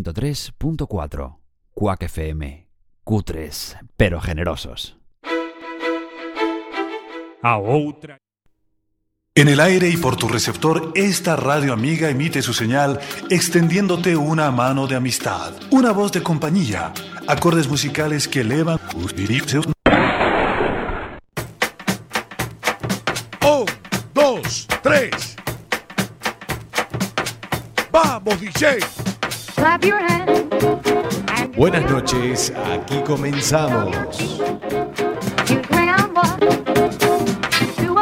103.4 Cuac FM. Cutres, pero generosos. A otra. En el aire y por tu receptor, esta radio amiga emite su señal extendiéndote una mano de amistad, una voz de compañía, acordes musicales que elevan dos, tres. ¡Vamos, DJ! Clap your hands. Buenas noches, aquí comenzamos. You swing out one to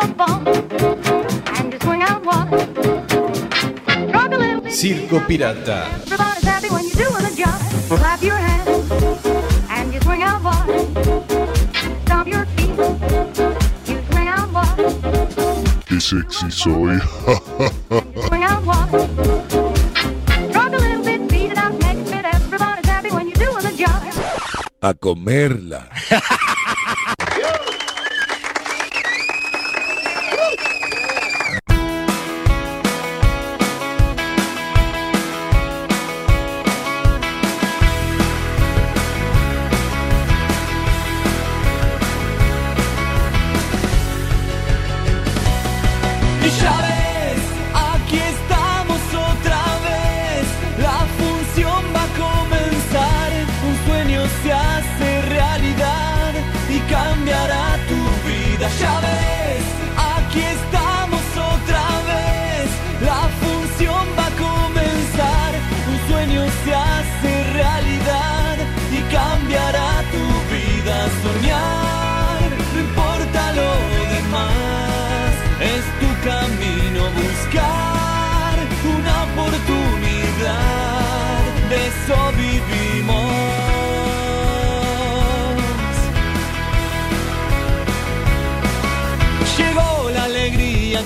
A comerla.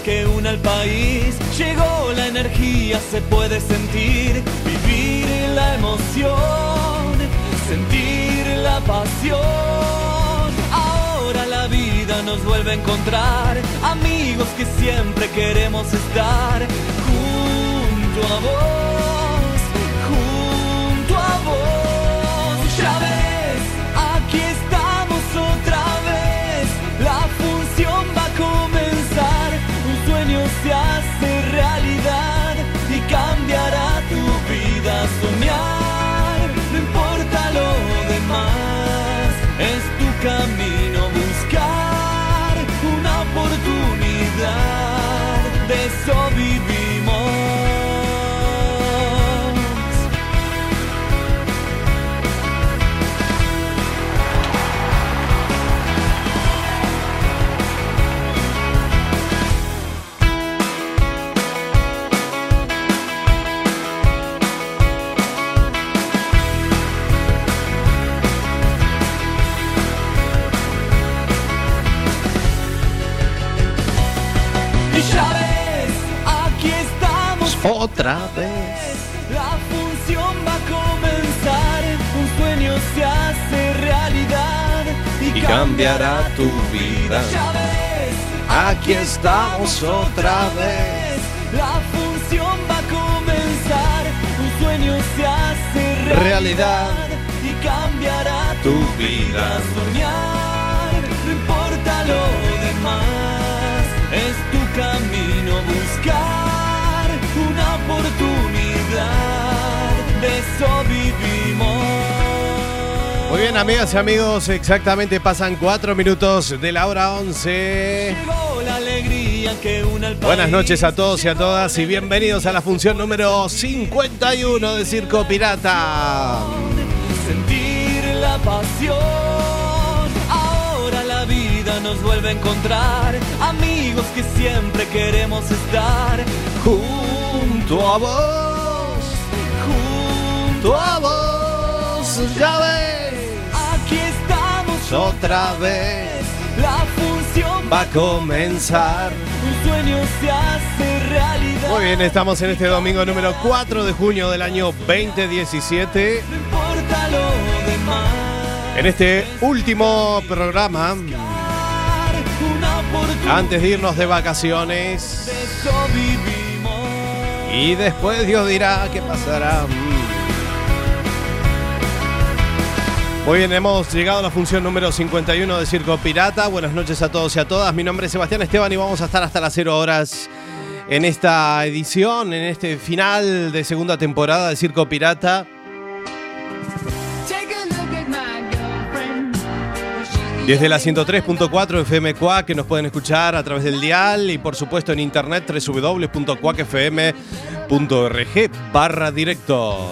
que une al país, llegó la energía, se puede sentir, vivir la emoción, sentir la pasión. Ahora la vida nos vuelve a encontrar, amigos que siempre queremos estar junto a vos, se hace realidad y cambiará tu vida. Soñar, no importa lo demás, es tu camino buscar una oportunidad, de eso Otra vez. La función va a comenzar, un sueño se hace realidad y, Y cambiará tu vida. Ya ves, Aquí estamos otra vez. La función va a comenzar, un sueño se hace realidad, Realidad. y cambiará tu, Tu vida. Soñar, no importa lo demás, es tu camino buscar oportunidad, de eso vivimos. Muy bien, amigas y amigos, exactamente pasan cuatro minutos de la hora 11. Llegó la alegría que une al Buenas noches a todos y a todas y bienvenidos a la función número 51 de Circo Pirata. sentir la pasión. Ahora la vida nos vuelve a encontrar, amigos que siempre queremos estar Junto a vos, junto a vos, ya ves, Aquí estamos otra vez La función va a comenzar. un sueño se hace realidad. Muy bien, estamos en este domingo número 4 de junio del año 2017. No importa lo demás. En este último programa, antes de irnos de vacaciones. Y después Dios dirá qué pasará. Mm. Muy bien, hemos llegado a la función número 51 de Circo Pirata. Buenas noches a todos y a todas. Mi nombre es Sebastián Esteban y vamos a estar hasta las 0 horas en esta edición, en este final de segunda temporada de Circo Pirata. Desde la 103.4 FM Cuac, que nos pueden escuchar a través del dial y por supuesto en internet www.cuacfm.org barra directo.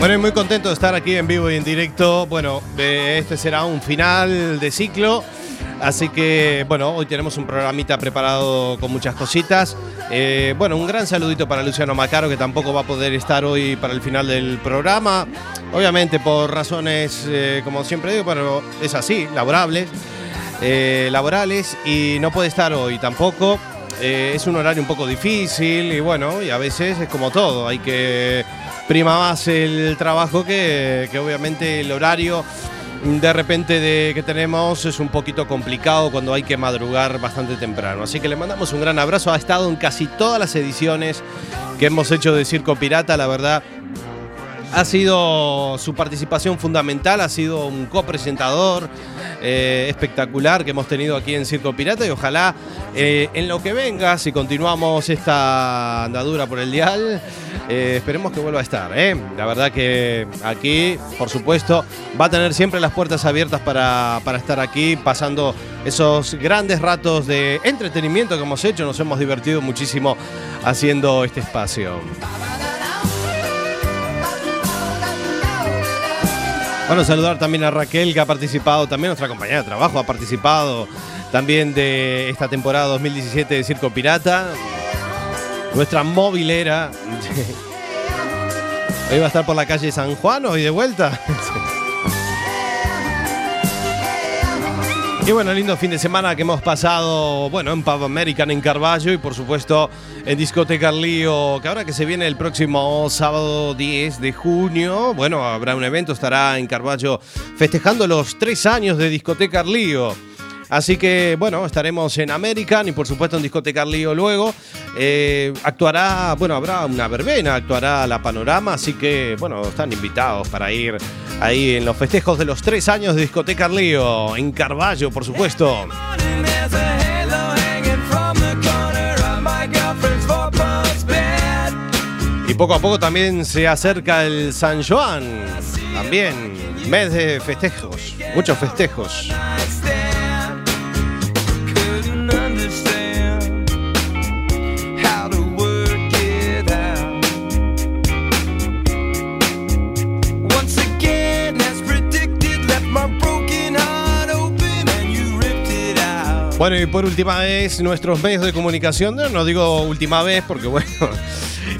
Bueno, muy contento de estar aquí en vivo y en directo. Bueno, este será un final de ciclo. Así que, bueno, hoy tenemos un programita preparado con muchas cositas. Eh, bueno, un gran saludito para Luciano Macaro, que tampoco va a poder estar hoy para el final del programa. Obviamente por razones, eh, como siempre digo, pero es así, laborables. eh, laborales y no puede estar hoy tampoco. Eh, es un horario un poco difícil y bueno, y a veces es como todo, hay que prima más el trabajo que, que obviamente el horario de repente de que tenemos es un poquito complicado cuando hay que madrugar bastante temprano. Así que le mandamos un gran abrazo. Ha estado en casi todas las ediciones que hemos hecho de Circo Pirata, la verdad. Ha sido su participación fundamental, ha sido un copresentador eh, espectacular que hemos tenido aquí en Circo Pirata y ojalá eh, en lo que venga, si continuamos esta andadura por el dial, eh, esperemos que vuelva a estar. La verdad que aquí, por supuesto, va a tener siempre las puertas abiertas para, para estar aquí pasando esos grandes ratos de entretenimiento que hemos hecho, nos hemos divertido muchísimo haciendo este espacio. Bueno, saludar también a Raquel que ha participado, también nuestra compañera de trabajo ha participado también de esta temporada 2017 de Circo Pirata. Nuestra movilera. Hoy va a estar por la calle San Juan hoy de vuelta. Y bueno, lindo fin de semana que hemos pasado, bueno, en Pub American en Carballo y por supuesto en Discoteca Lío, que ahora que se viene el próximo sábado 10 de junio, bueno, habrá un evento, estará en Carballo festejando los tres años de Discoteca Lío. Así que, bueno, estaremos en American y por supuesto en Discoteca Lío luego. Eh, actuará, bueno, habrá una verbena, actuará la Panorama, así que, bueno, están invitados para ir ahí en los festejos de los tres años de Discoteca Lío, en Carballo, por supuesto. Y poco a poco también se acerca el San Joan, también mes de festejos, muchos festejos. Bueno, y por última vez, nuestros medios de comunicación, no, digo última vez porque, bueno,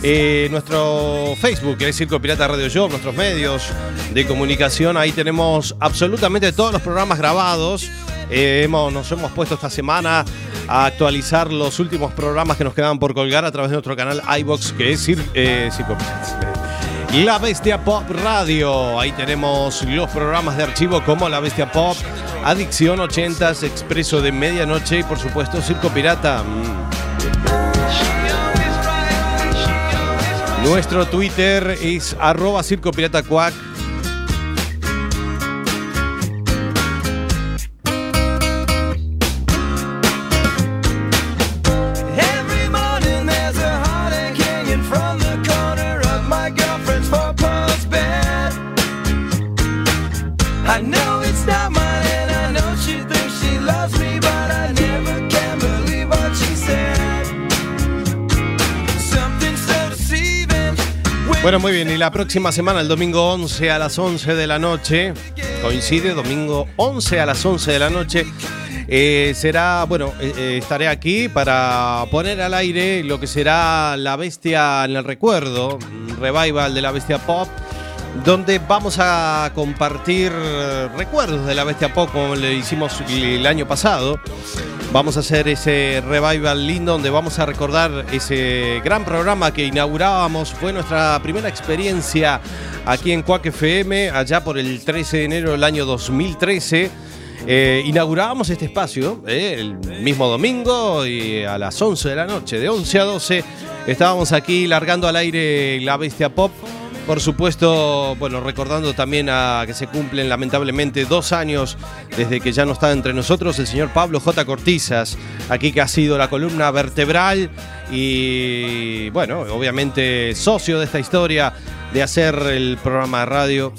eh, nuestro Facebook, que es Circo Pirata Radio Show, nuestros medios de comunicación, ahí tenemos absolutamente todos los programas grabados. Eh, hemos, nos hemos puesto esta semana a actualizar los últimos programas que nos quedaban por colgar a través de nuestro canal iBox, que es Cir- eh, Circo Pirata. La Bestia Pop Radio. Ahí tenemos los programas de archivo como La Bestia Pop, Adicción 80s, Expreso de Medianoche y por supuesto Circo Pirata. Mm. Nuestro Twitter es arroba Circo la próxima semana, el domingo 11 a las 11 de la noche, coincide, domingo 11 a las 11 de la noche, eh, será, bueno, eh, eh, estaré aquí para poner al aire lo que será La Bestia en el Recuerdo, revival de La Bestia Pop. Donde vamos a compartir eh, recuerdos de la Bestia Pop como le hicimos el año pasado. Vamos a hacer ese revival lindo donde vamos a recordar ese gran programa que inaugurábamos. Fue nuestra primera experiencia aquí en Cuac FM, allá por el 13 de enero del año 2013. Eh, inaugurábamos este espacio eh, el mismo domingo y a las 11 de la noche, de 11 a 12, estábamos aquí largando al aire la Bestia Pop. Por supuesto, bueno, recordando también a que se cumplen lamentablemente dos años desde que ya no está entre nosotros el señor Pablo J. Cortizas, aquí que ha sido la columna vertebral y, bueno, obviamente socio de esta historia de hacer el programa de radio.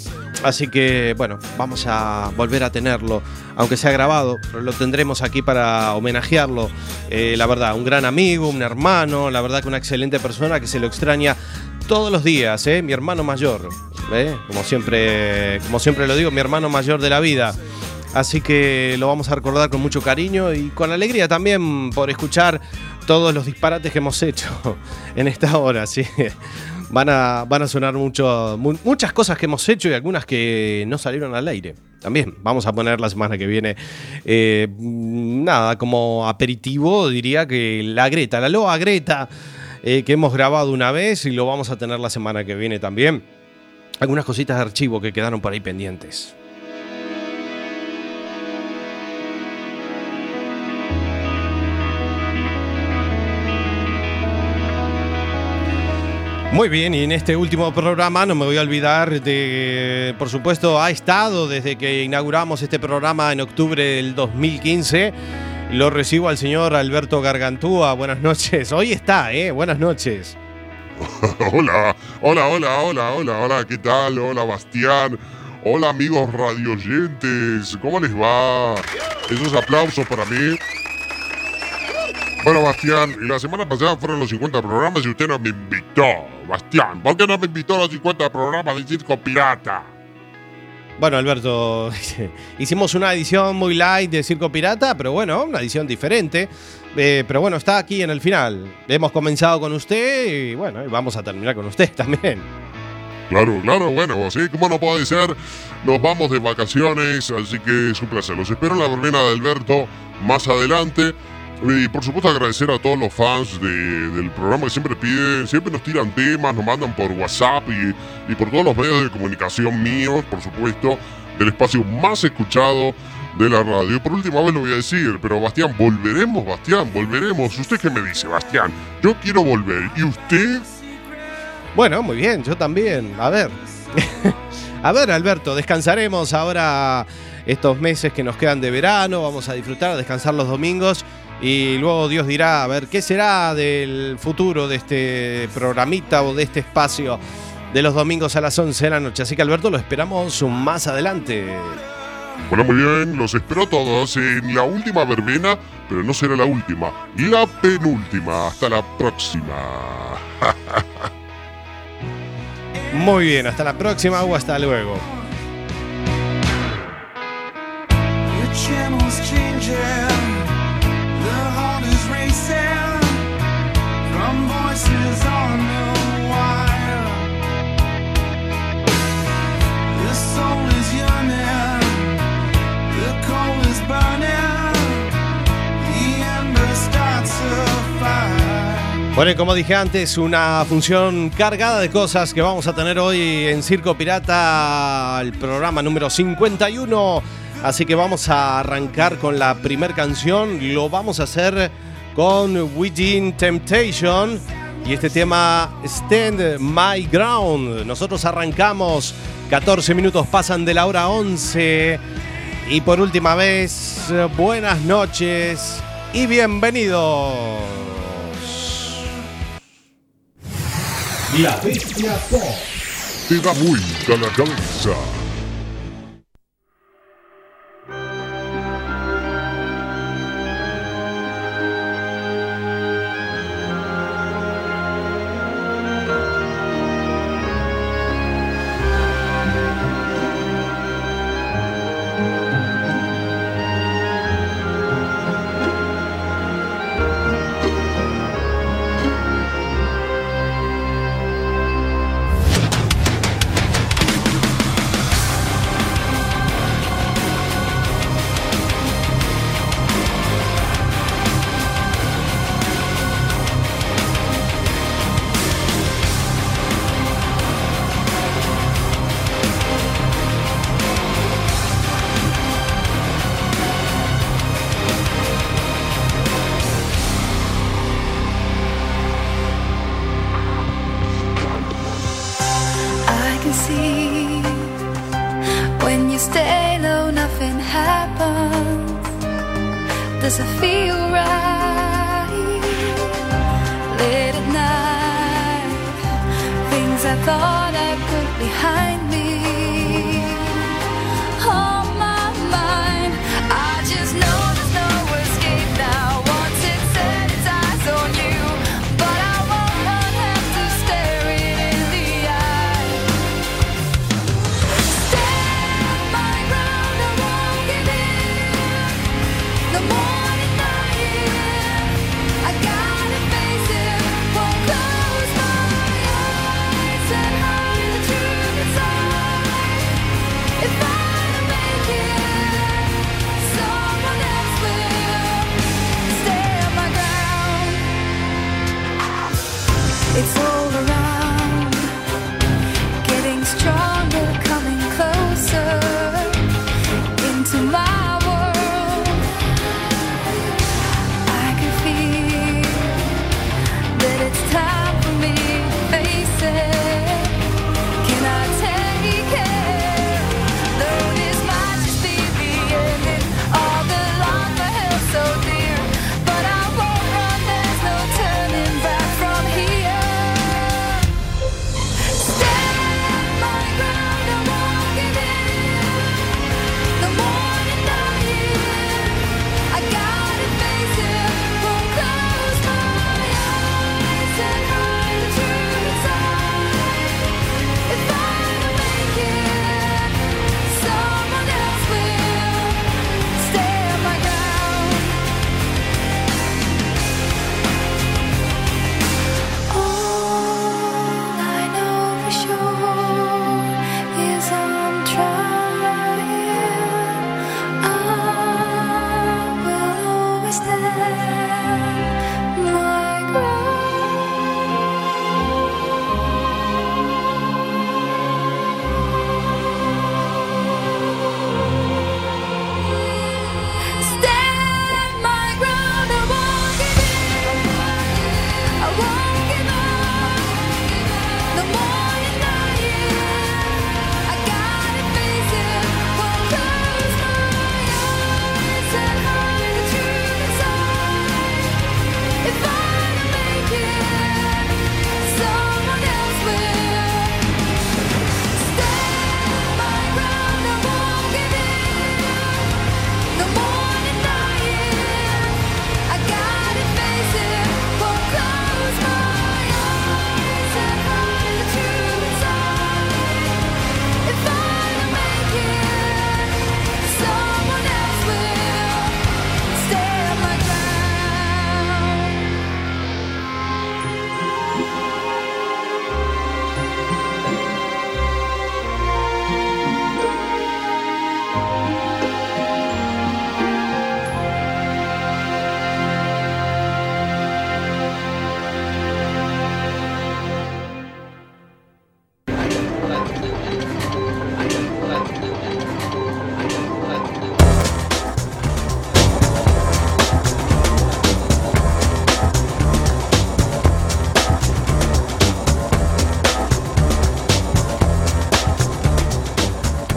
Así que, bueno, vamos a volver a tenerlo, aunque sea grabado, pero lo tendremos aquí para homenajearlo. Eh, la verdad, un gran amigo, un hermano, la verdad que una excelente persona que se lo extraña todos los días, ¿eh? mi hermano mayor, ¿eh? como, siempre, como siempre lo digo, mi hermano mayor de la vida. Así que lo vamos a recordar con mucho cariño y con alegría también por escuchar todos los disparates que hemos hecho en esta hora. ¿sí? Van, a, van a sonar muchas cosas que hemos hecho y algunas que no salieron al aire. También vamos a poner la semana que viene. eh, nada, como aperitivo diría que la Greta, la loa Greta eh, que hemos grabado una vez y lo vamos a tener la semana que viene también. Algunas cositas de archivo que quedaron por ahí pendientes. Muy bien, y en este último programa no me voy a olvidar de, por supuesto, ha estado desde que inauguramos este programa en octubre del 2015. Lo recibo al señor Alberto Gargantúa. Buenas noches. Hoy está, ¿eh? Buenas noches. Hola, hola, hola, hola, hola, hola, ¿qué tal? Hola, Bastián. Hola, amigos radioyentes. ¿Cómo les va? Esos aplausos para mí. Bueno, Bastián, la semana pasada fueron los 50 programas y usted no me invitó. Bastián, ¿por qué no me invitó a los 50 programas de Circo Pirata? Bueno, Alberto, hicimos una edición muy light de Circo Pirata, pero bueno, una edición diferente. Eh, pero bueno, está aquí en el final. Hemos comenzado con usted y bueno, vamos a terminar con usted también. Claro, claro, bueno, sí, como no puede ser, nos vamos de vacaciones, así que es un placer. Los espero en la verbena de Alberto más adelante. Y por supuesto agradecer a todos los fans de- del programa que siempre piden, siempre nos tiran temas, nos mandan por WhatsApp y, y por todos los medios de comunicación míos, por supuesto, del espacio más escuchado de la radio. Por última vez lo voy a decir, pero Bastián, volveremos, Bastián, volveremos. ¿Usted qué me dice, Bastián? Yo quiero volver. ¿Y usted? Bueno, muy bien, yo también. A ver. a ver, Alberto, descansaremos ahora estos meses que nos quedan de verano. Vamos a disfrutar, descansar los domingos. Y luego Dios dirá, a ver, ¿qué será del futuro de este programita o de este espacio de los domingos a las 11 de la noche? Así que, Alberto, lo esperamos más adelante. Bueno, muy bien, los espero a todos en la última verbena, pero no será la última, la penúltima. Hasta la próxima. Muy bien, hasta la próxima o hasta luego. Bueno, como dije antes, una función cargada de cosas que vamos a tener hoy en Circo Pirata, el programa número 51. Así que vamos a arrancar con la primera canción. Lo vamos a hacer con Within Temptation y este tema Stand My Ground. Nosotros arrancamos, 14 minutos pasan de la hora 11. Y por última vez, buenas noches y bienvenidos. La Bestia Pop. Te da la cabeza.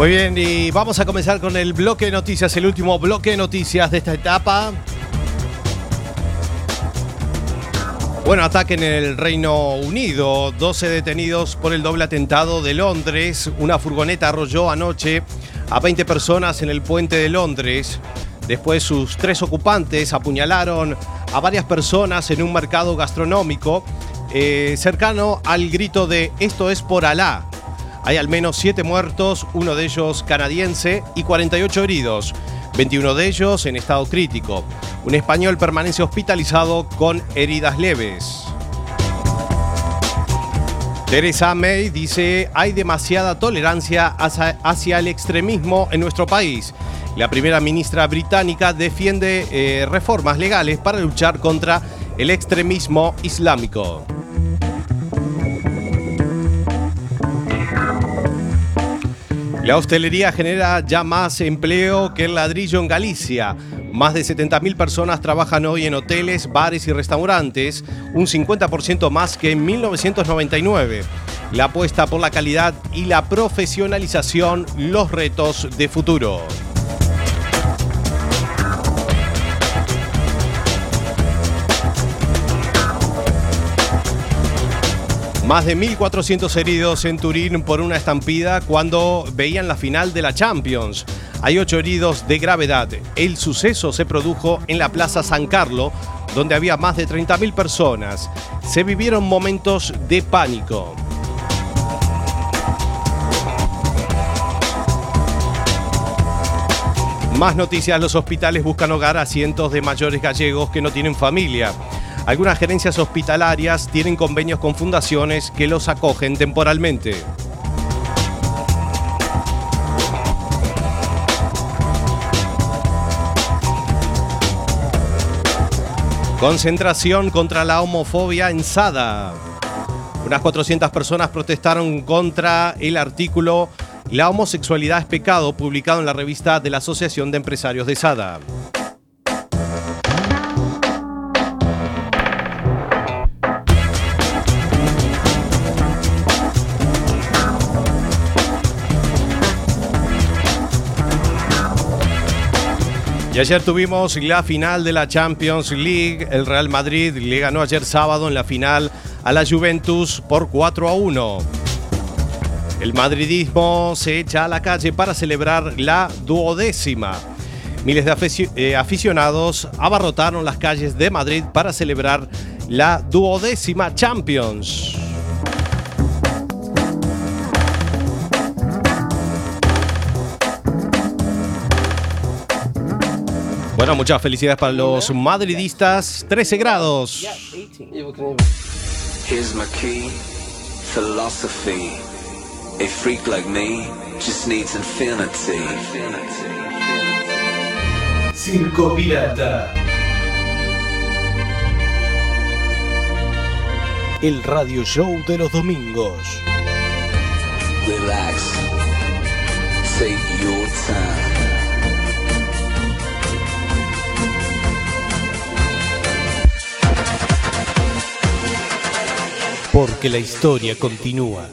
Muy bien, y vamos a comenzar con el bloque de noticias, el último bloque de noticias de esta etapa. Bueno, ataque en el Reino Unido. 12 detenidos por el doble atentado de Londres. Una furgoneta arrolló anoche a 20 personas en el puente de Londres. Después sus tres ocupantes apuñalaron a varias personas en un mercado gastronómico eh, cercano al grito de esto es por Alá. Hay al menos 7 muertos, uno de ellos canadiense y 48 heridos, 21 de ellos en estado crítico. Un español permanece hospitalizado con heridas leves. Teresa May dice, hay demasiada tolerancia hacia, el extremismo en nuestro país. La primera ministra británica defiende eh, reformas legales para luchar contra el extremismo islámico. La hostelería genera ya más empleo que el ladrillo en Galicia. Más de 70.000 personas trabajan hoy en hoteles, bares y restaurantes, un 50% más que en 1999. la apuesta por la calidad y la profesionalización, los retos de futuro. Más de 1.400 heridos en Turín por una estampida cuando veían la final de la Champions. Hay ocho heridos de gravedad. El suceso se produjo en la Plaza San Carlo, donde había más de 30.000 personas. Se vivieron momentos de pánico. Más noticias, los hospitales buscan hogar a cientos de mayores gallegos que no tienen familia. Algunas gerencias hospitalarias tienen convenios con fundaciones que los acogen temporalmente. Concentración contra la homofobia en Sada. Unas 400 personas protestaron contra el artículo La homosexualidad es pecado, publicado en la revista de la Asociación de Empresarios de Sada. Y ayer tuvimos la final de la Champions League. El Real Madrid le ganó ayer sábado en la final a la Juventus por 4 a 1. El madridismo se echa a la calle para celebrar la duodécima. Miles de eh, aficionados abarrotaron las calles de Madrid para celebrar la duodécima Champions. Bueno, muchas felicidades para los madridistas. 13 grados. Here's my key, philosophy. A freak like me just needs infinity. Circo Pirata. El radio show de los domingos. Relax. Take your time. Porque la historia continúa.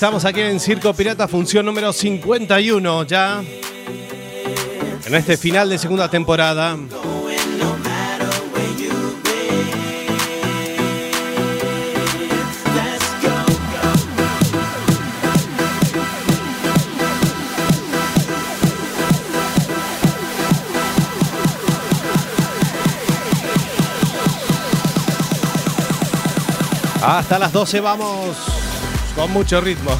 Estamos aquí en Circo Pirata, función número 51 ya. En este final de segunda temporada. Hasta las 12 vamos con mucho ritmo.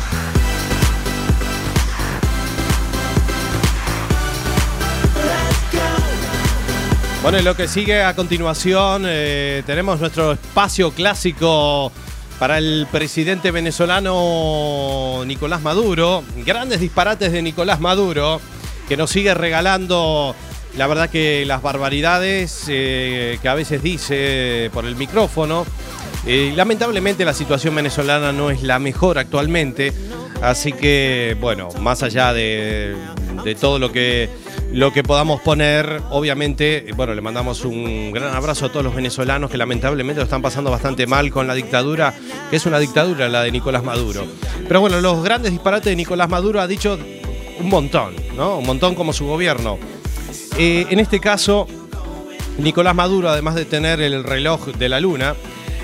Bueno, y lo que sigue a continuación, eh, tenemos nuestro espacio clásico para el presidente venezolano Nicolás Maduro. Grandes disparates de Nicolás Maduro, que nos sigue regalando, la verdad que las barbaridades eh, que a veces dice por el micrófono. Eh, lamentablemente la situación venezolana no es la mejor actualmente, así que bueno, más allá de, todo lo que, lo que podamos poner, obviamente, eh, bueno, le mandamos un gran abrazo a todos los venezolanos que lamentablemente lo están pasando bastante mal con la dictadura, que es una dictadura la de Nicolás Maduro. Pero bueno, los grandes disparates de Nicolás Maduro ha dicho un montón, ¿no? Un montón como su gobierno. Eh, en este caso, Nicolás Maduro, además de tener el reloj de la luna,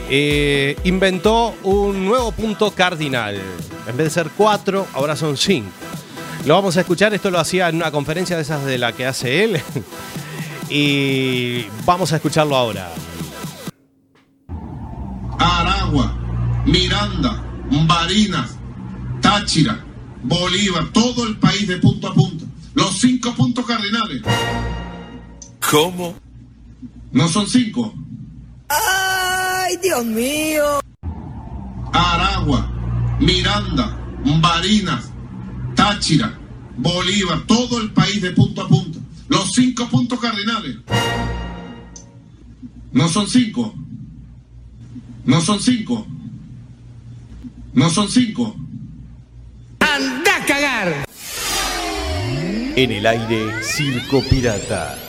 eh, inventó un nuevo punto cardinal. En vez de ser cuatro, ahora son cinco. Lo vamos a escuchar, esto lo hacía en una conferencia de esas de la que hace él. y vamos a escucharlo ahora. Aragua, Miranda, Barinas, Táchira, Bolívar, todo el país de punto a punto. Los cinco puntos cardinales. ¿Cómo? No son cinco. ¡Ay, Dios mío! Aragua, Miranda, Barinas, Táchira, Bolívar, todo el país de punto a punto. Los cinco puntos cardinales. No son cinco. No son cinco. No son cinco. ¡Anda a cagar! En el aire, Circo Pirata.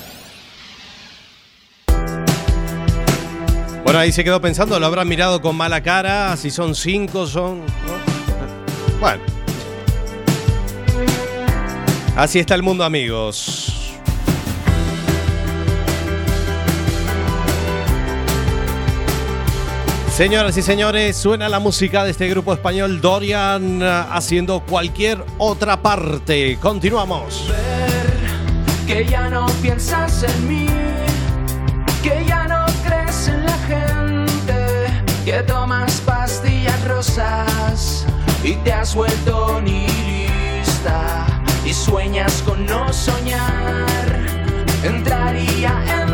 Ahí se quedó pensando, lo habrán mirado con mala cara, si son cinco, son... ¿no? Bueno. Así está el mundo, amigos. Señoras y señores, suena la música de este grupo español Dorian haciendo cualquier otra parte. Continuamos. que ya no piensas en mí, que tomas pastillas rosas y te has vuelto nihilista y sueñas con no soñar. Entraría en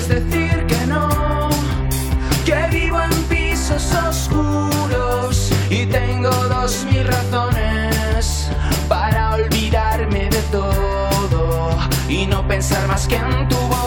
sabes decir que no, que vivo en pisos oscuros y tengo dos mil razones para olvidarme de todo y no pensar más que en tu voz.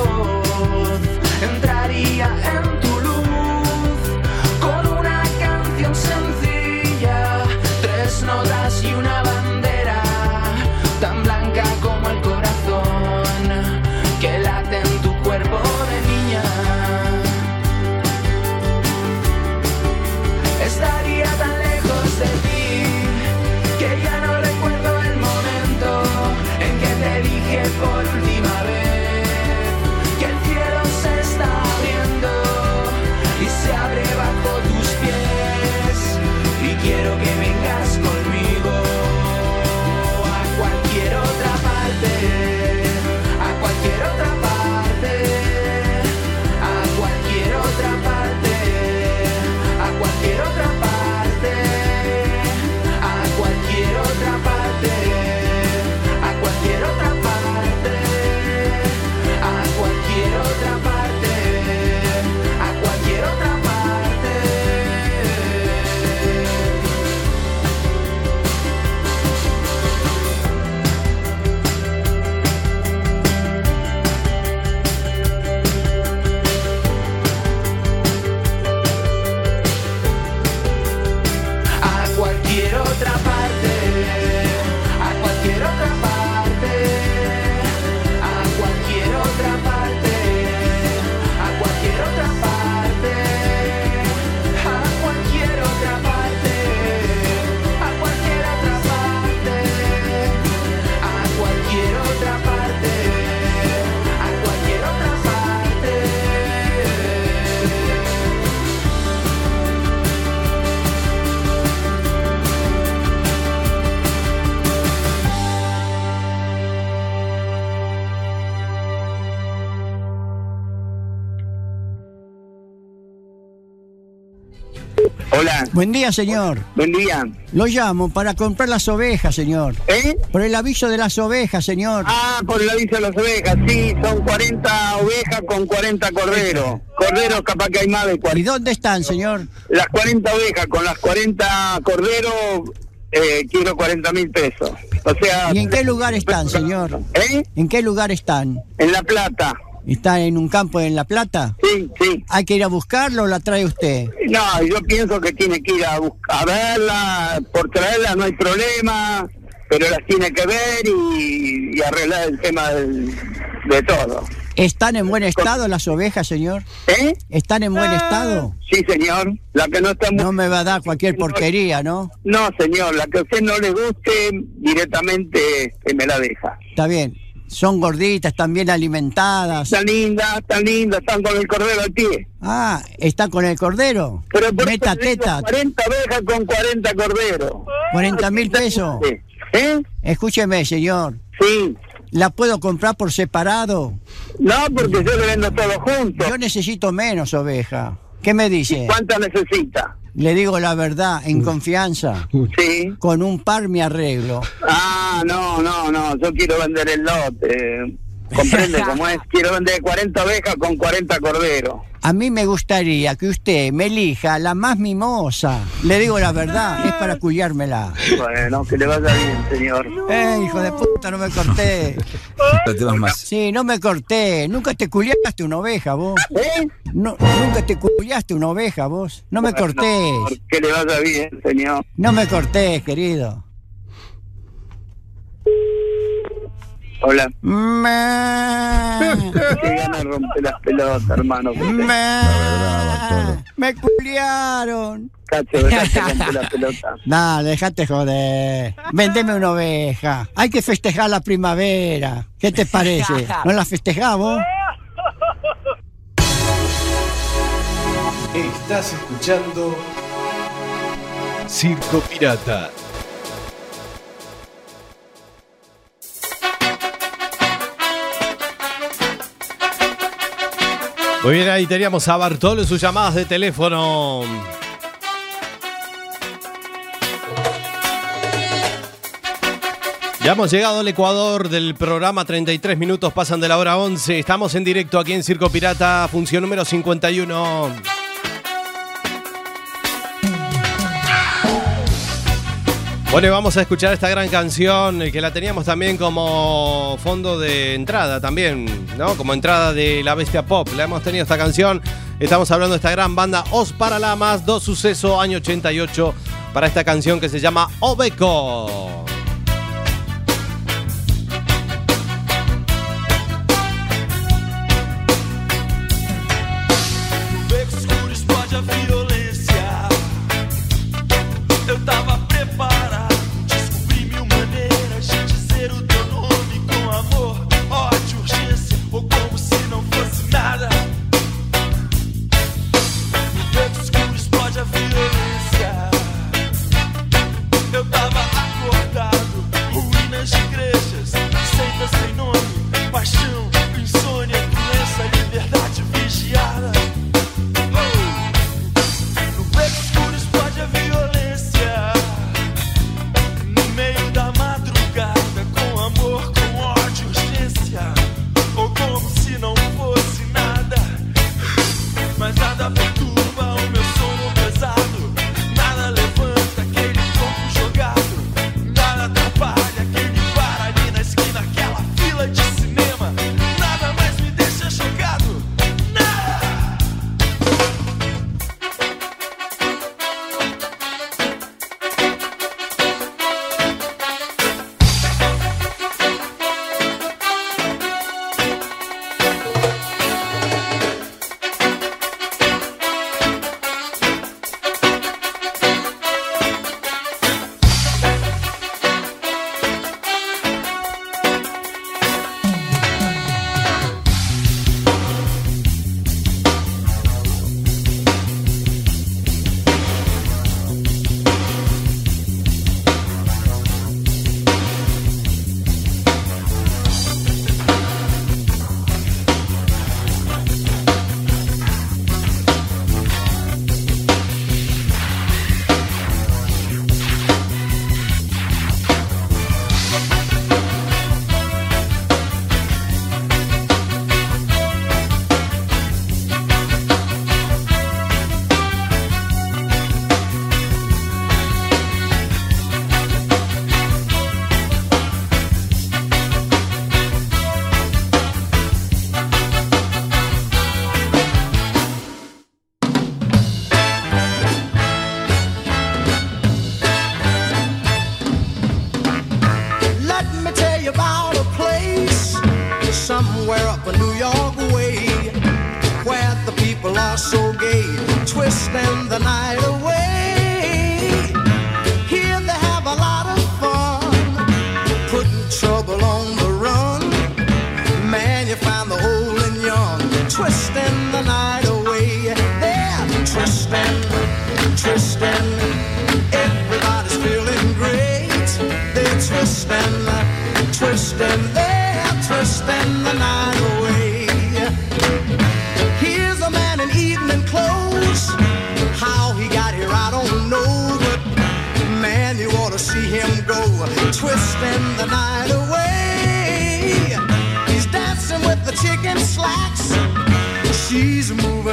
Buen día, señor. Buen día. Lo llamo para comprar las ovejas, señor. ¿Eh? Por el aviso de las ovejas, señor. Ah, por el aviso de las ovejas, sí, son 40 ovejas con 40 corderos. Corderos capaz que hay más de 40. ¿Y dónde están, señor? Las 40 ovejas con las 40 corderos, eh, quiero 40 mil pesos. O sea... ¿Y en qué lugar están, señor? ¿Eh? ¿En qué lugar están? En La Plata. ¿Está en un campo en La Plata? Sí, sí. ¿Hay que ir a buscarlo o la trae usted? No, yo pienso que tiene que ir a, a verla, por traerla no hay problema, pero las tiene que ver y, y arreglar el tema del- de todo. ¿Están en buen estado las ovejas, señor? ¿Eh? ¿Están en buen estado? Sí, señor. La que no está muy... No me va a dar cualquier porquería, ¿no? No, señor, la que a usted no le guste, directamente que me la deja. Está bien. Son gorditas, están bien alimentadas. Están lindas, están lindas, están con el cordero al pie. Ah, ¿está con el cordero? Pero por Meta teta, 40 ovejas con 40 corderos. 40 mil pesos. ¿Eh? Escúcheme, señor. Sí. ¿La puedo comprar por separado? No, porque yo le vendo todo junto. Yo necesito menos oveja. ¿Qué me dice? ¿Cuánta necesita? Le digo la verdad, en confianza. Sí. Con un par me arreglo. Ah, no, no, no, yo quiero vender el lote. ¿Comprende cómo es? Quiero vender 40 ovejas con 40 corderos. A mí me gustaría que usted me elija la más mimosa. Le digo la verdad, es para culiármela. Bueno, que le vaya bien, señor. Eh, hijo de puta, no me corté. Sí, no me corté. Nunca te culiaste una oveja, vos. ¿Eh? No, nunca te culiaste una oveja, vos. No me Bueno, cortés. Que le vaya bien, señor. No me cortés, querido. Hola. Me... Qué gana de romper las pelotas, hermano. Me... Me culiaron. Cacho, dejate romper la pelota. No, dejate joder. Vendeme una oveja. Hay que festejar la primavera. ¿Qué te parece? ¿No la festejamos? Estás escuchando Circo Pirata. Muy bien, ahí teníamos a Bartolo en sus llamadas de teléfono. Ya hemos llegado al Ecuador del programa 33 minutos pasan de la hora 11. Estamos en directo aquí en Circo Pirata, función número 51. Bueno, y vamos a escuchar esta gran canción eh, que la teníamos también como fondo de entrada también, ¿no? Como entrada de La Bestia Pop. La hemos tenido esta canción. Estamos hablando de esta gran banda Os Paralamas, dos sucesos, año 88, para esta canción que se llama Obeco.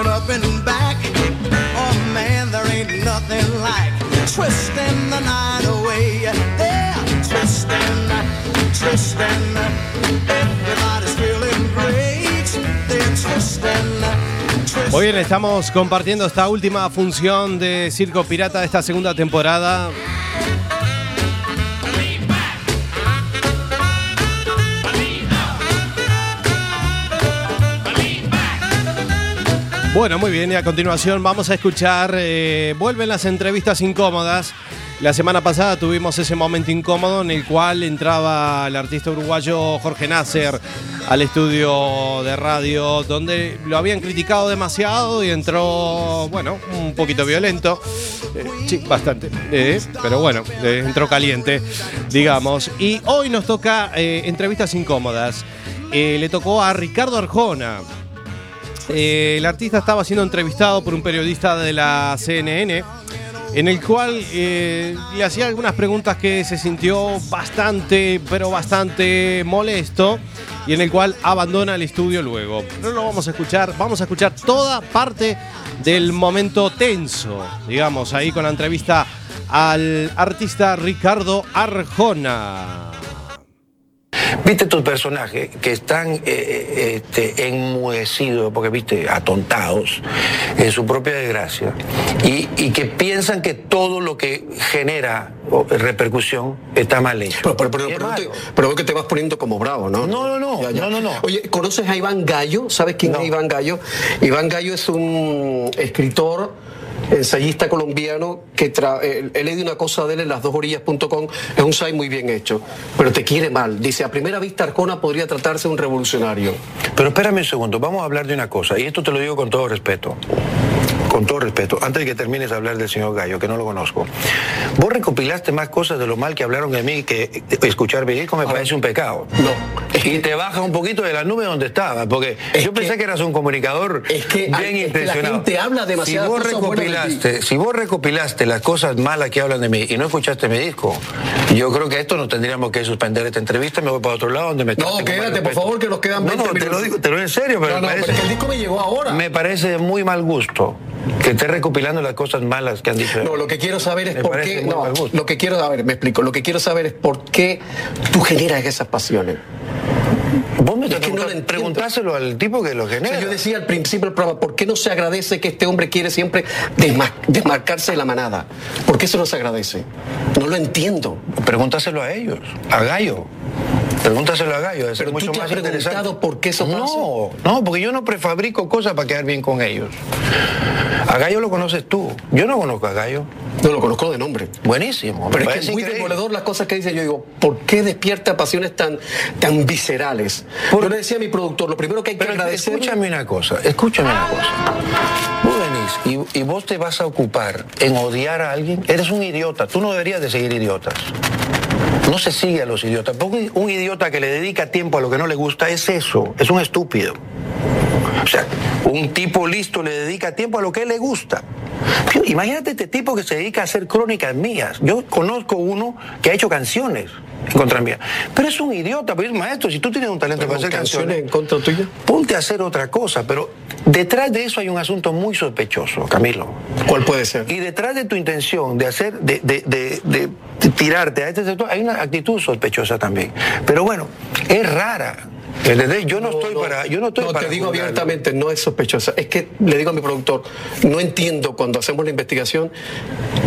Moving up back. Estamos compartiendo esta última función de Circo Pirata de esta segunda temporada. Bueno, muy bien, y a continuación vamos a escuchar, eh, vuelven las entrevistas incómodas. La semana pasada tuvimos ese momento incómodo en el cual entraba el artista uruguayo Jorge Nasser al estudio de radio donde lo habían criticado demasiado y entró, bueno, un poquito violento. Eh, sí, bastante. eh, pero bueno, entró caliente, digamos. Y hoy nos toca entrevistas incómodas. Le tocó a Ricardo Arjona. Eh, el artista estaba siendo entrevistado por un periodista de la CNN, en el cual eh, le hacía algunas preguntas que se sintió bastante, pero bastante molesto, y en el cual abandona el estudio luego. No lo vamos a escuchar, vamos a escuchar toda parte del momento tenso, digamos, ahí con la entrevista al artista Ricardo Arjona. Viste estos personajes que están eh, eh, este, enmohecidos, porque viste, atontados en su propia desgracia, y, y que piensan que todo lo que genera repercusión está mal hecho. Pero, te- veo que te vas poniendo como bravo, ¿no? No, no, no, Ya, ya. no, no, no. Oye, ¿conoces a Iván Gallo? ¿Sabes quién es Iván Gallo? Iván Gallo es un escritor, ensayista colombiano que eh, he leído una cosa de él en las dos orillas.com, es un site muy bien hecho, pero te quiere mal. Dice, a primera vista Arjona podría tratarse de un revolucionario. Pero espérame un segundo, vamos a hablar de una cosa, y esto te lo digo con todo respeto. Con todo respeto, antes de que termines de hablar del señor Gallo, que no lo conozco. Vos recopilaste más cosas de lo mal que hablaron de mí que escuchar Villico me parece un pecado. No. Y te baja un poquito de la nube donde estaba, porque yo pensé que eras un comunicador que bien es que la gente habla demasiadas si vos cosas de recopilaste, si vos recopilaste las cosas malas que hablan de mí y no escuchaste mi disco, yo creo que esto no tendríamos que suspender esta entrevista, me voy para otro lado donde me No, quédate, por favor, que nos quedan No, 20 no, te lo digo, te lo digo en serio, pero No, me no, parece pero es el disco me llegó ahora. Me parece de muy mal gusto que estés recopilando las cosas malas que han dicho. No, lo que quiero saber es Me por qué. No, lo que quiero saber, me explico. Lo que quiero saber es por qué tú generas esas pasiones. Vos me Es que no preguntáselo al tipo que lo O sea, genera. yo decía al principio del programa, ¿por qué no se agradece que este hombre quiere siempre desma- desmarcarse de la manada? ¿Por qué eso no se agradece? No lo entiendo. Pregúntaselo a ellos, a Gallo. Pregúntaselo a Gallo, debe ser Pero tú mucho te has más interesante. preguntado por qué eso pasa. No, no, porque yo no prefabrico cosas para quedar bien con ellos. A Gallo lo conoces tú. Yo no conozco a Gallo. No lo conozco de nombre. Buenísimo. Pero es que es muy increíble. demoledor las cosas que dice. Yo digo, ¿por qué despierta pasiones tan, tan viscerales? Yo le decía a mi productor, lo primero que hay que Pero agradecer. escúchame una cosa, escúchame una cosa. Vos venís y, y vos te vas a ocupar en odiar a alguien. Eres un idiota. Tú no deberías de seguir idiotas. No se sigue a los idiotas. Un idiota que le dedica tiempo a lo que no le gusta es eso. Es un estúpido. O sea, un tipo listo le dedica tiempo a lo que le gusta. Imagínate este tipo que se dedica a hacer crónicas mías. Yo conozco uno que ha hecho canciones en contra mía. Pero es un idiota, pues maestro, si tú tienes un talento para hacer canciones, en contra tuya. ponte a hacer otra cosa. Pero detrás de eso hay un asunto muy sospechoso, Camilo. ¿Cuál puede ser? Y detrás de tu intención de hacer, de, de- de- de- de tirarte a este sector, hay una actitud sospechosa también. Pero bueno, es rara. ¿Entendés? Yo no, estoy para. Yo no estoy No, para te digo abiertamente, no es sospechosa. Es que le digo a mi productor, no entiendo cuando hacemos la investigación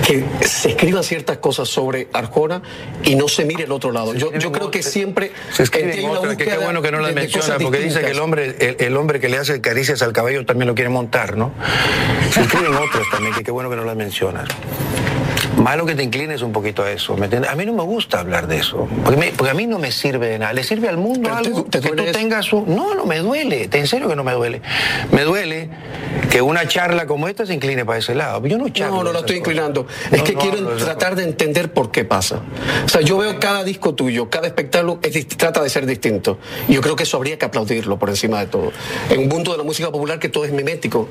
que se escriban ciertas cosas sobre Arjona y no se mire el otro lado. Yo, yo creo que siempre Se una otras, que qué bueno que no de menciona, porque dice que el distintas. hombre, el, el hombre que le hace caricias al caballo también lo quiere montar, ¿no? Se escriben otras también, que qué bueno que no las mencionas. Malo que te inclines un poquito a eso, ¿me entiendes? A mí no me gusta hablar de eso, porque, me- porque a mí no me sirve de nada. ¿Le sirve al mundo Pero algo? te que tú eso. tengas un... No, no me duele, en serio que no me duele. Me duele que una charla como esta se incline para ese lado. Yo no charlo No, no lo estoy cosas. inclinando. Es que no quiero tratar de entender por qué pasa. O sea, yo veo cada disco tuyo, cada espectáculo es trata de ser distinto. Y yo creo que eso habría que aplaudirlo por encima de todo. En un mundo de la música popular que todo es mimético,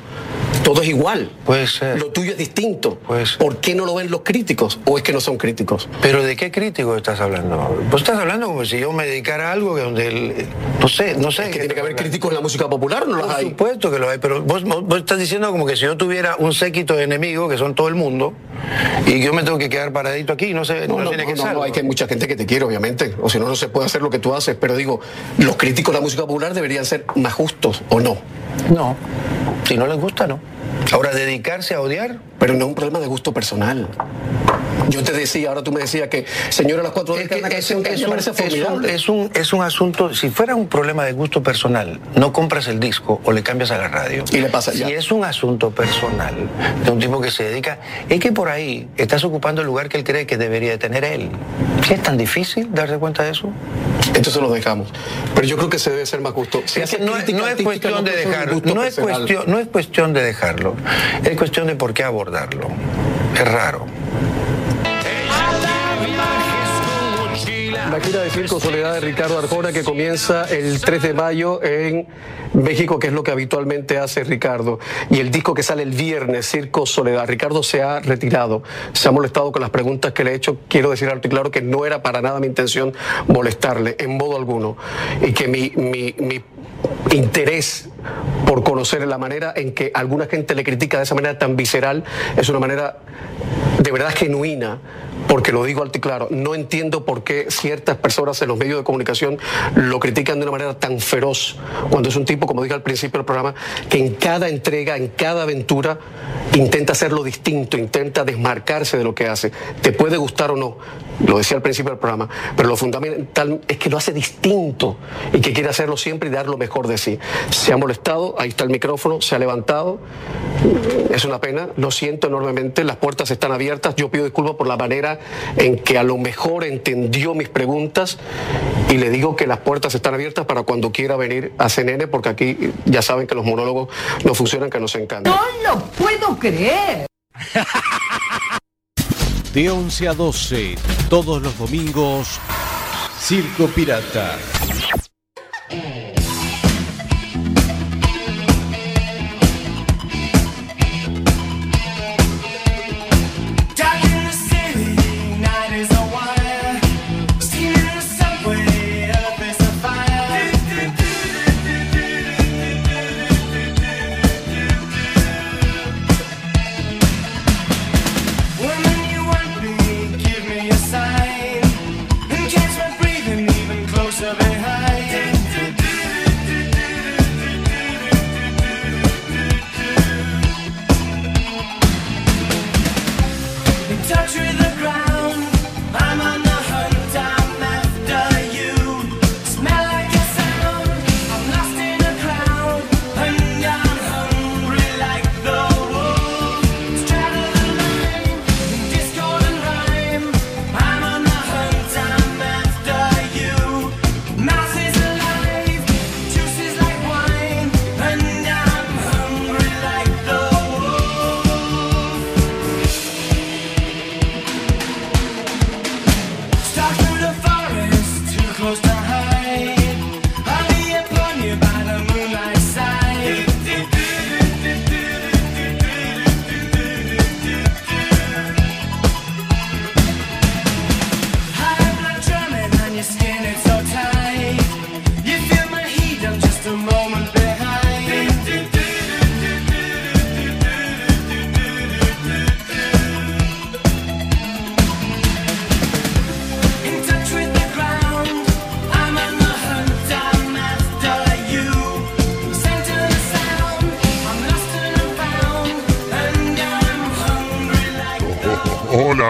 todo es igual. Puede ser. Lo tuyo es distinto. Puede ser. ¿Por qué no lo ven los críticos? ¿O es que no son críticos? Pero ¿de qué crítico estás hablando? Pues estás hablando como si yo me dedicara a algo que donde el, no sé, no sé. ¿Que tiene que haber críticos en la música popular no los Por hay? supuesto que lo hay, pero vos, vos- vos estás diciendo como que si yo tuviera un séquito de enemigos, que son todo el mundo, y yo me tengo que quedar paradito aquí, no sé, no, No, no, tiene no, que ser. no, hay que mucha gente que te quiere, obviamente. O si no, no se puede hacer lo que tú haces. Pero digo, los críticos de la música popular deberían ser más justos, ¿o no? No, si no les gusta, no. Ahora, dedicarse a odiar, Pero no es un problema de gusto personal. Yo te decía, ahora tú me decías que Señor a las cuatro décadas es, que un, es un- formidable. es un- es un asunto, si fuera un problema de gusto personal, no compras el disco o le cambias a la radio. Y le pasa Si ya. es un asunto personal de un tipo que se dedica, es que por ahí estás ocupando el lugar que él cree que debería de tener él. Si es tan difícil darse cuenta de eso. Entonces lo dejamos. Pero yo creo que se debe ser más justo. Si Es que hace no, es- no cuestión de dejarlo, gusto no es, personal. cuestión, no es cuestión de dejarlo, es cuestión de por qué abordarlo. Es raro. La gira de Circo Soledad de Ricardo Arjona que comienza el 3 de mayo en México, que es lo que habitualmente hace Ricardo. Y el disco que sale el viernes, Circo Soledad. Ricardo se ha retirado, se ha molestado con las preguntas que le he hecho. Quiero decir alto y claro que no era para nada mi intención molestarle, en modo alguno. Y que mi, mi, mi interés por conocer la manera en que alguna gente le critica de esa manera tan visceral es una manera de verdad genuina, porque lo digo alto y claro, no entiendo por qué ciertas personas en los medios de comunicación lo critican de una manera tan feroz, cuando es un tipo, como dije al principio del programa, que en cada entrega, en cada aventura, intenta hacerlo distinto, intenta desmarcarse de lo que hace. Te puede gustar o no, lo decía al principio del programa, pero lo fundamental es que lo hace distinto y que quiere hacerlo siempre y dar lo mejor de sí. Se ha molestado, ahí está el micrófono, se ha levantado, es una pena, lo siento enormemente, las puertas están abiertas, yo pido disculpas por la manera en que a lo mejor entendió mis preguntas y le digo que las puertas están abiertas para cuando quiera venir a CNN, porque aquí ya saben que los monólogos no funcionan, que nos encantan. lo puedo creer. De 11 a 12, todos los domingos, Circo Pirata.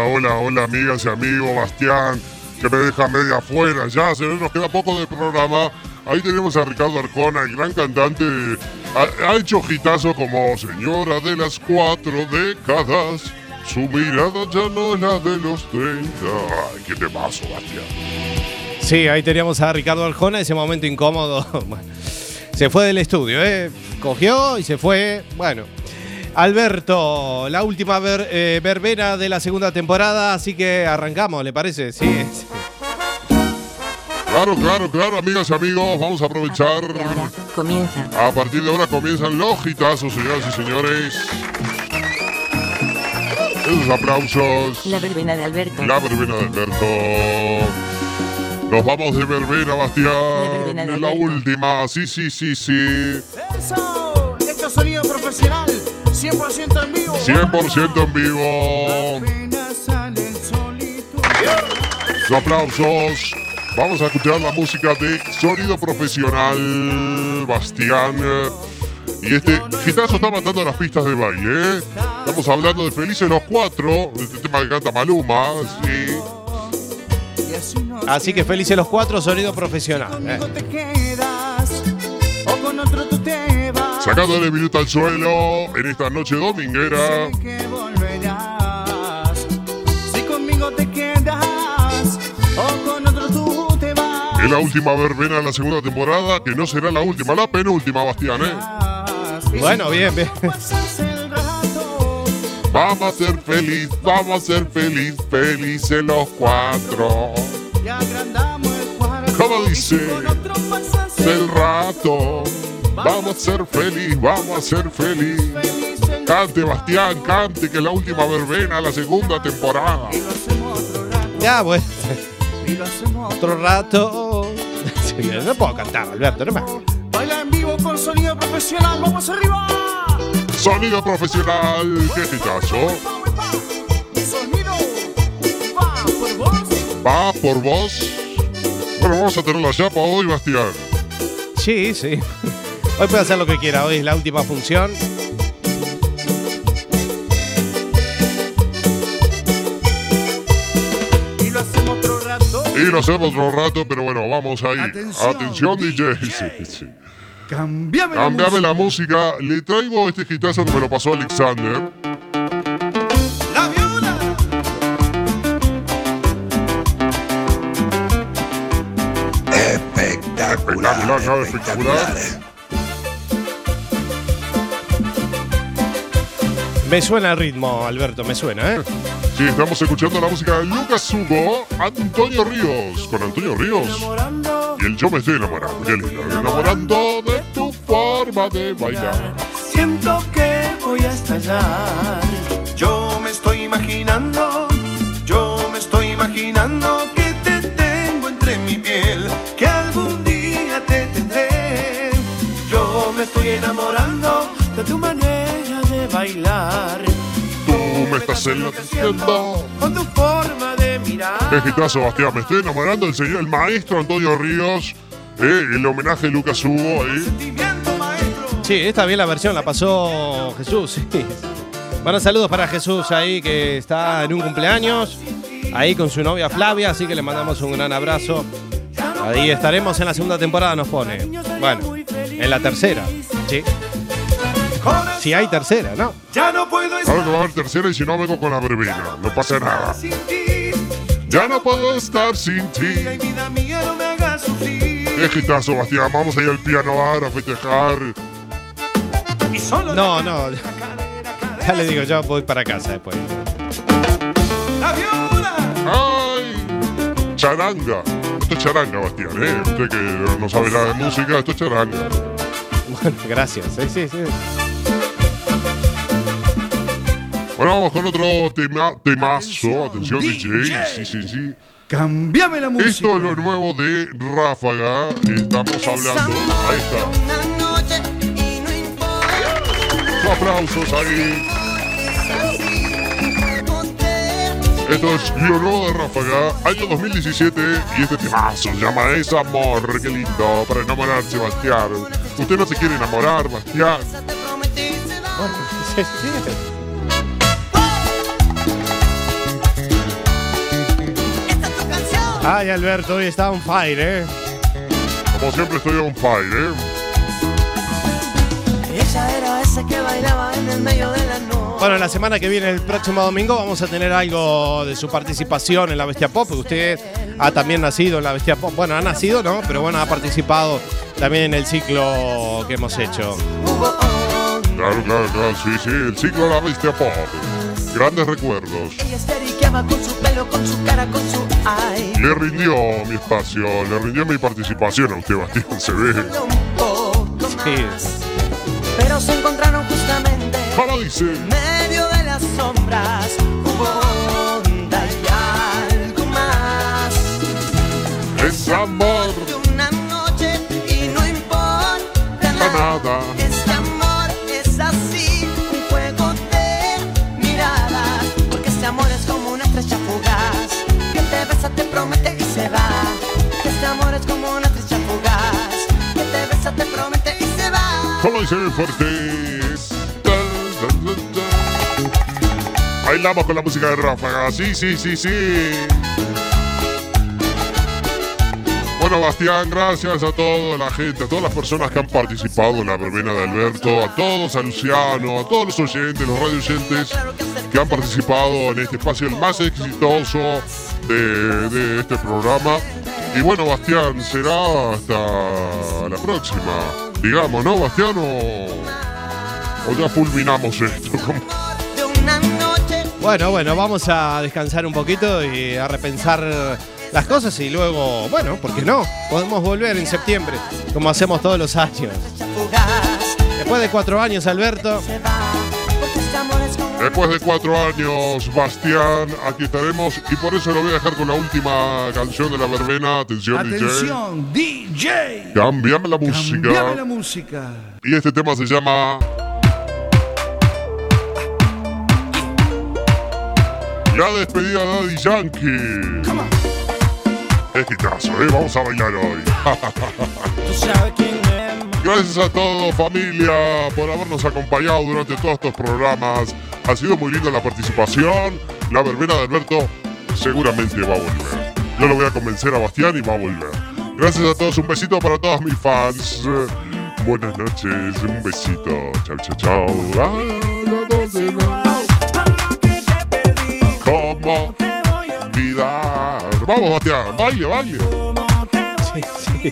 Hola, hola, amigas y amigos, Bastián, que me deja media afuera. Ya, se nos queda poco de programa. Ahí tenemos a Ricardo Arcona, el gran cantante. Ha, hecho gitazo como señora de las cuatro décadas. Su mirada ya no es la de los 30. Ay, qué temazo, Bastián. Sí, ahí teníamos a Ricardo Arjona, ese momento incómodo. Se fue del estudio, ¿eh? Cogió y se fue. Bueno. Alberto, la última ver- eh, verbena de la segunda temporada, así que arrancamos, ¿le parece? Sí. Claro, claro, claro, amigas y amigos, vamos a aprovechar. Comienza. A partir de ahora comienzan los hitazos, señoras y señores. Esos aplausos. La verbena de Alberto. La verbena de Alberto. Nos vamos de verbena, Bastián. verbena de la Alberto. última, sí, sí, sí, sí. Eso, esto es sonido profesional, 100% en vivo. 100% en vivo. Los aplausos. Vamos a escuchar la música de Sonido Profesional, Bastián. Y este gitazo está matando las pistas de baile, ¿eh? Estamos hablando de Felices los Cuatro, este tema que canta Maluma, sí. Así que felices los cuatro, sonido profesional. ¿eh? Te vas. Sacándole minuto al suelo en esta noche dominguera. Que volverás. Si conmigo te quedas, o con otro tú te vas. Es la última verbena de la segunda temporada, que no será la última, la penúltima, Bastián, ¿eh? Bueno, bien, bien. Vamos a ser feliz, vamos a ser feliz, felices los cuatro. Y agrandamos el cuarto. Como dice Y con otro pasas el rato, vamos a ser feliz, vamos a ser feliz. Cante, Bastián, cante, que es la última verbena de la segunda temporada. Ya, bueno. Y lo hacemos Otro rato. Sí, no puedo cantar, Alberto, no me. Baila en vivo con sonido profesional, vamos arriba. Sonido profesional, qué hitazo. Sonido va por vos. Va por vos. Bueno, vamos a tener la chapa hoy, Bastián. Sí, sí. Hoy puede hacer lo que quiera, hoy es la última función. Y lo hacemos otro rato. Y lo hacemos otro rato, pero bueno, vamos ahí. Atención, Atención, DJ. Sí, sí. Cambiame, la Cambiame música. la música. Le traigo este hitazo que me lo pasó Alexander. La viola. Espectacular, ¿no? espectacular. Me suena el ritmo, Alberto, me suena, ¿eh? Sí, estamos escuchando la música de Lucas Hugo, Antonio Ríos. Con Antonio Ríos. Y el yo me estoy enamorando. Qué lindo. Enamorando de tu forma de bailar. Siento que voy a estallar. Yo me estoy imaginando, yo me estoy imaginando que te tengo entre mi piel, que algún día te tendré. Yo me estoy enamorando me estás enloqueciendo. con tu forma de mirar. Qué hitazo, Bastián. Me estoy enamorando del señor, el maestro Antonio Ríos. Eh, el homenaje de Lucas Hugo ahí. Sí, esta bien la versión, la pasó Jesús, sí. Bueno, saludos para Jesús ahí que está en un cumpleaños, ahí con su novia Flavia, así que le mandamos un gran abrazo. Ahí estaremos en la segunda temporada, nos pone. Bueno, en la tercera, sí. Si hay tercera, ¿no? Ya no puedo Ahora que va a haber tercera y si no vengo con la verbena. No pasa nada. Ya no puedo estar sin ti. vida mía no me hagas sufrir. Qué hitazo, Bastián. Vamos a ir al piano ahora a festejar. No, no. Ya le digo, yo voy para casa después. ¡Ay! Charanga. Esto es charanga, Bastián, ¿eh? Usted que no sabe nada de música, esto es charanga. Bueno, gracias. Sí, sí, sí. Bueno, vamos con otro tema, temazo. Atención, DJ. Sí, sí, sí. Cambiame la música. Esto es lo nuevo de Ráfaga. Estamos hablando. Ahí está. Aplausos ahí. Esto es lo nuevo de Ráfaga, año 2017, y este temazo se llama Es Amor, qué lindo, para enamorarse, Bastián. Usted no se quiere enamorar, Bastián. Ay, Alberto, hoy está on fire, ¿eh? Como siempre estoy on fire, ¿eh? Ella era esa que bailaba en el medio de la noche. Bueno, la semana que viene, el próximo domingo, vamos a tener algo de su participación en la Bestia Pop, porque usted ha también nacido en la Bestia Pop. Bueno, ha nacido, ¿no? Pero bueno, ha participado también en el ciclo que hemos hecho. Claro, claro, claro, sí, sí, el ciclo de la bestia pop. Grandes recuerdos. Con su pelo, con su cara, con su ay. Le rindió mi espacio, le rindió mi participación a usted, Bastián, se ve. Pero se encontraron justamente ¿Cómo dice? en medio de las sombras. Hubo onda y algo más. Es amor, De una noche y no importa nada. nada. Va. ¿Cómo dice fuertes? Bailamos con la música de Ráfaga, sí, sí, sí, sí. Bueno, Bastián, gracias a toda la gente, a todas las personas que han participado en la verbena de Alberto, a todos, a Luciano, a todos los oyentes, los radio oyentes que han participado en este espacio, el más exitoso de, de este programa. Y bueno, Bastián, será hasta la próxima. Digamos, ¿no, Bastián? ¿O, ya fulminamos esto? Bueno, bueno, vamos a descansar un poquito y a repensar las cosas y luego, bueno, ¿por qué no? Podemos volver en septiembre, como hacemos todos los años. Después de cuatro años, Alberto. Después de cuatro años, Bastián, aquí estaremos y por eso lo voy a dejar con la última canción de la verbena. Atención, Atención, DJ. DJ. Cambiame la música. Cambiame la música. Y este tema se llama. La despedida de Daddy Yankee. Es hitazo, ¿eh? Vamos a bailar hoy. Gracias a todos, familia, por habernos acompañado durante todos estos programas. Ha sido muy linda la participación. La verbena de Alberto seguramente va a volver. Yo lo voy a convencer a Bastián y va a volver. Gracias a todos, un besito para todos mis fans. Buenas noches, un besito. ¿a dónde vas? ¿Cómo olvidar? Vamos, Bastián, baile, baile. Sé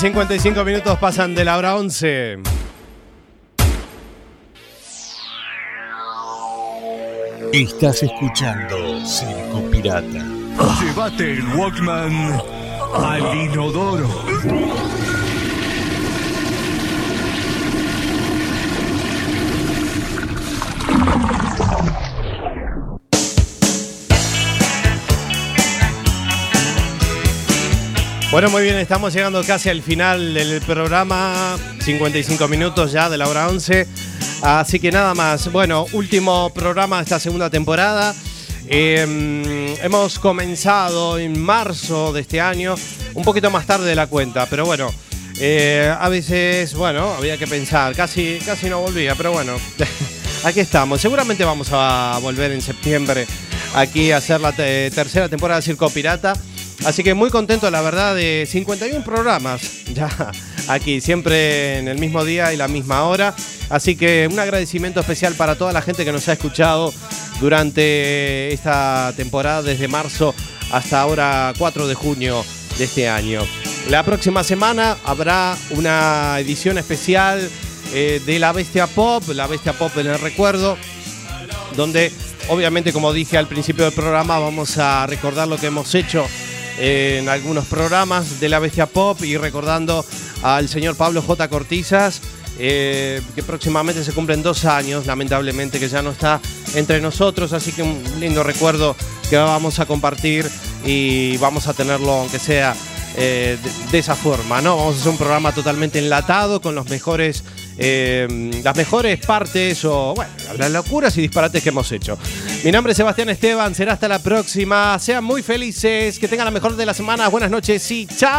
bien, 55 minutos pasan de la hora 11. Estás escuchando Circo Pirata. Llévate el Walkman al inodoro. Bueno, muy bien, estamos llegando casi al final del programa. 55 minutos ya de la hora 11. Así que nada más. Bueno, último programa de esta segunda temporada. Eh, hemos comenzado en marzo de este año, un poquito más tarde de la cuenta, pero bueno, eh, a veces, bueno, había que pensar, casi, casi no volvía, pero bueno, aquí estamos. Seguramente vamos a volver en septiembre aquí a hacer la te- tercera temporada de Circo Pirata. Así que muy contento, la verdad, de 51 programas ya aquí, siempre en el mismo día y la misma hora. Así que un agradecimiento especial para toda la gente que nos ha escuchado durante esta temporada, desde marzo hasta ahora 4 de junio de este año. La próxima semana habrá una edición especial eh, de La Bestia Pop, La Bestia Pop en el recuerdo, donde obviamente como dije al principio del programa vamos a recordar lo que hemos hecho en algunos programas de la Bestia Pop y recordando al señor Pablo J. Cortizas eh, que próximamente se cumplen dos años, lamentablemente, que ya no está entre nosotros, así que un lindo recuerdo que vamos a compartir y vamos a tenerlo, aunque sea eh, de, esa forma, ¿no? Vamos a hacer un programa totalmente enlatado con los mejores, eh, las mejores partes o, bueno, las locuras y disparates que hemos hecho. Mi nombre es Sebastián Esteban, será hasta la próxima. Sean muy felices, que tengan la mejor de las semanas. Buenas noches y chao.